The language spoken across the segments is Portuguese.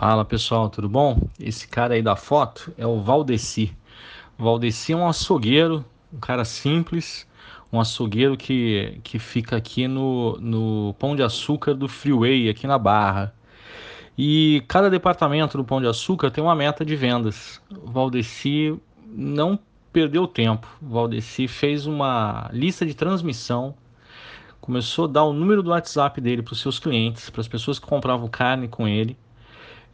Fala pessoal, tudo bom? Esse cara aí da foto é o Valdeci. Valdeci é um açougueiro, um cara simples, um açougueiro que, que fica aqui no, no Pão de Açúcar do Freeway, aqui na Barra. E cada departamento do Pão de Açúcar tem uma meta de vendas. O Valdeci não perdeu tempo. O Valdeci fez uma lista de transmissão, começou a dar o número do WhatsApp dele para os seus clientes, para as pessoas que compravam carne com ele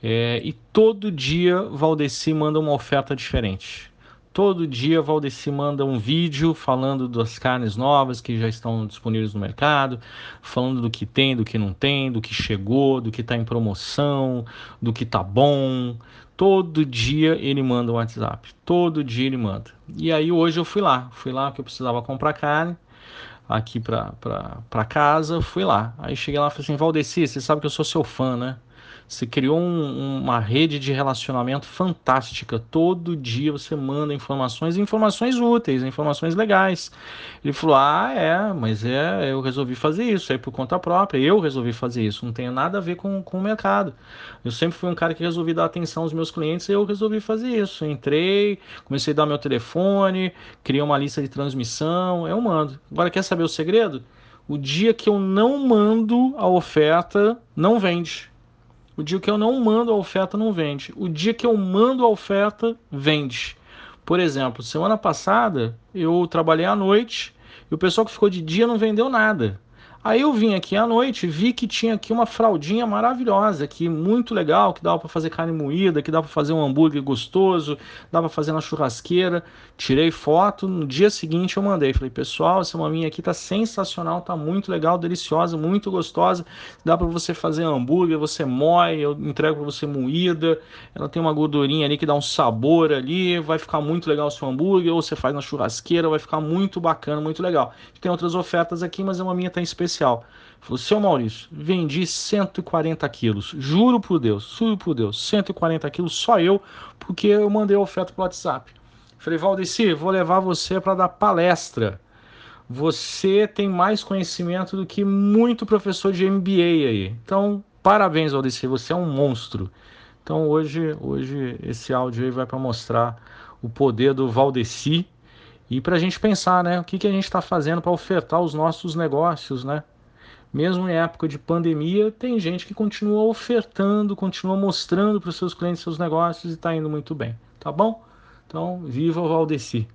é, e todo dia Valdeci manda uma oferta diferente. Todo dia Valdeci manda um vídeo falando das carnes novas que já estão disponíveis no mercado, falando do que tem, do que não tem, do que chegou, do que está em promoção, do que tá bom. Todo dia ele manda um WhatsApp. Todo dia ele manda. E aí hoje eu fui lá. Fui lá que eu precisava comprar carne aqui para casa. Fui lá. Aí cheguei lá e falei assim: Valdeci, você sabe que eu sou seu fã, né? Você criou um, uma rede de relacionamento fantástica. Todo dia você manda informações, informações úteis, informações legais. Ele falou: Ah, é, mas é, eu resolvi fazer isso, aí por conta própria. Eu resolvi fazer isso. Não tem nada a ver com, com o mercado. Eu sempre fui um cara que resolvi dar atenção aos meus clientes e eu resolvi fazer isso. Entrei, comecei a dar meu telefone, criei uma lista de transmissão. Eu mando. Agora, quer saber o segredo? O dia que eu não mando a oferta, não vende. O dia que eu não mando a oferta não vende. O dia que eu mando a oferta vende. Por exemplo, semana passada eu trabalhei à noite e o pessoal que ficou de dia não vendeu nada. Aí eu vim aqui à noite, vi que tinha aqui uma fraldinha maravilhosa, aqui muito legal, que dava para fazer carne moída, que dava para fazer um hambúrguer gostoso, dava para fazer na churrasqueira. Tirei foto, no dia seguinte eu mandei, falei: "Pessoal, essa maminha aqui tá sensacional, tá muito legal, deliciosa, muito gostosa. Dá para você fazer hambúrguer, você moe, eu entrego para você moída. Ela tem uma gordurinha ali que dá um sabor ali, vai ficar muito legal o seu hambúrguer, ou você faz na churrasqueira, vai ficar muito bacana, muito legal. Tem outras ofertas aqui, mas a maminha tá em especial especial. Falou, seu Maurício, vendi 140 quilos. Juro por Deus, juro por Deus, 140 quilos só eu, porque eu mandei a oferta pro WhatsApp. Falei, Valdeci, vou levar você para dar palestra. Você tem mais conhecimento do que muito professor de MBA aí. Então, parabéns, Valdeci, você é um monstro. Então, hoje, hoje esse áudio aí vai para mostrar o poder do Valdeci e para a gente pensar, né, o que, que a gente está fazendo para ofertar os nossos negócios, né? Mesmo em época de pandemia, tem gente que continua ofertando, continua mostrando para os seus clientes seus negócios e está indo muito bem, tá bom? Então, viva o Valdeci!